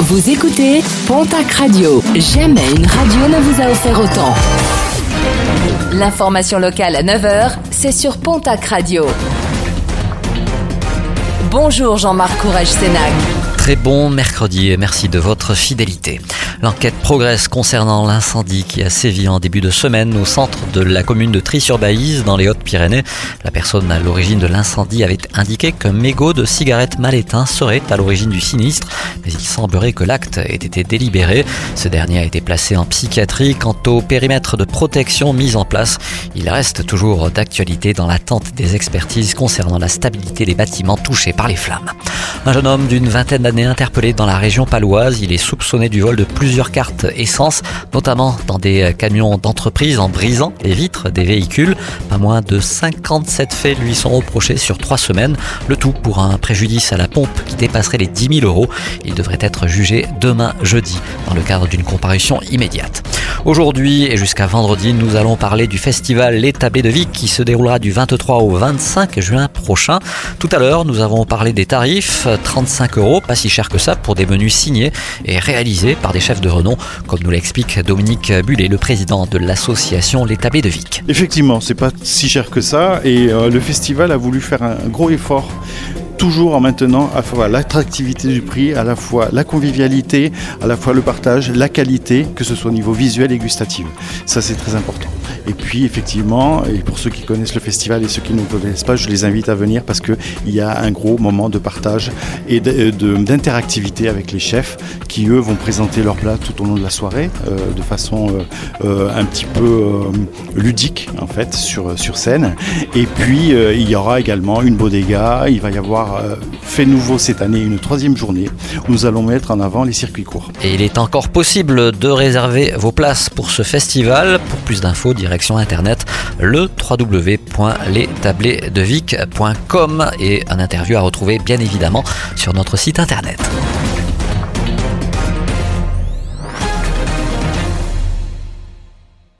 Vous écoutez Pontac Radio. Jamais une radio ne vous a offert autant. L'information locale à 9h, c'est sur Pontac Radio. Bonjour Jean-Marc Courage Sénac. Très bon mercredi et merci de votre fidélité. L'enquête progresse concernant l'incendie qui a sévi en début de semaine au centre de la commune de Tri-sur-Baïse dans les Hautes-Pyrénées. La personne à l'origine de l'incendie avait indiqué qu'un mégot de cigarette mal éteint serait à l'origine du sinistre, mais il semblerait que l'acte ait été délibéré. Ce dernier a été placé en psychiatrie. Quant au périmètre de protection mis en place, il reste toujours d'actualité dans l'attente des expertises concernant la stabilité des bâtiments touchés par les flammes. Un jeune homme d'une vingtaine d'années interpellé dans la région paloise. Il est soupçonné du vol de plusieurs cartes essence, notamment dans des camions d'entreprise en brisant les vitres des véhicules. Pas moins de 57 faits lui sont reprochés sur trois semaines. Le tout pour un préjudice à la pompe qui dépasserait les 10 000 euros. Il devrait être jugé demain jeudi dans le cadre d'une comparution immédiate. Aujourd'hui et jusqu'à vendredi, nous allons parler du festival Les Tablés de Vic qui se déroulera du 23 au 25 juin prochain. Tout à l'heure, nous avons parlé des tarifs, 35 euros, pas si cher que ça pour des menus signés et réalisés par des chefs de renom, comme nous l'explique Dominique Bullet, le président de l'association Les Tablés de Vic. Effectivement, c'est pas si cher que ça et euh, le festival a voulu faire un gros effort toujours en maintenant à la fois l'attractivité du prix, à la fois la convivialité, à la fois le partage, la qualité, que ce soit au niveau visuel et gustatif. Ça, c'est très important. Et puis, effectivement, et pour ceux qui connaissent le festival et ceux qui ne le connaissent pas, je les invite à venir parce qu'il y a un gros moment de partage et d'interactivité avec les chefs qui, eux, vont présenter leurs plats tout au long de la soirée euh, de façon euh, euh, un petit peu ludique, en fait, sur, sur scène. Et puis, il y aura également une bodega, il va y avoir euh, fait nouveau cette année une troisième journée où nous allons mettre en avant les circuits courts. Et il est encore possible de réserver vos places pour ce festival. Pour plus d'infos, direction internet le www.lestablersdevic.com et un interview à retrouver bien évidemment sur notre site internet.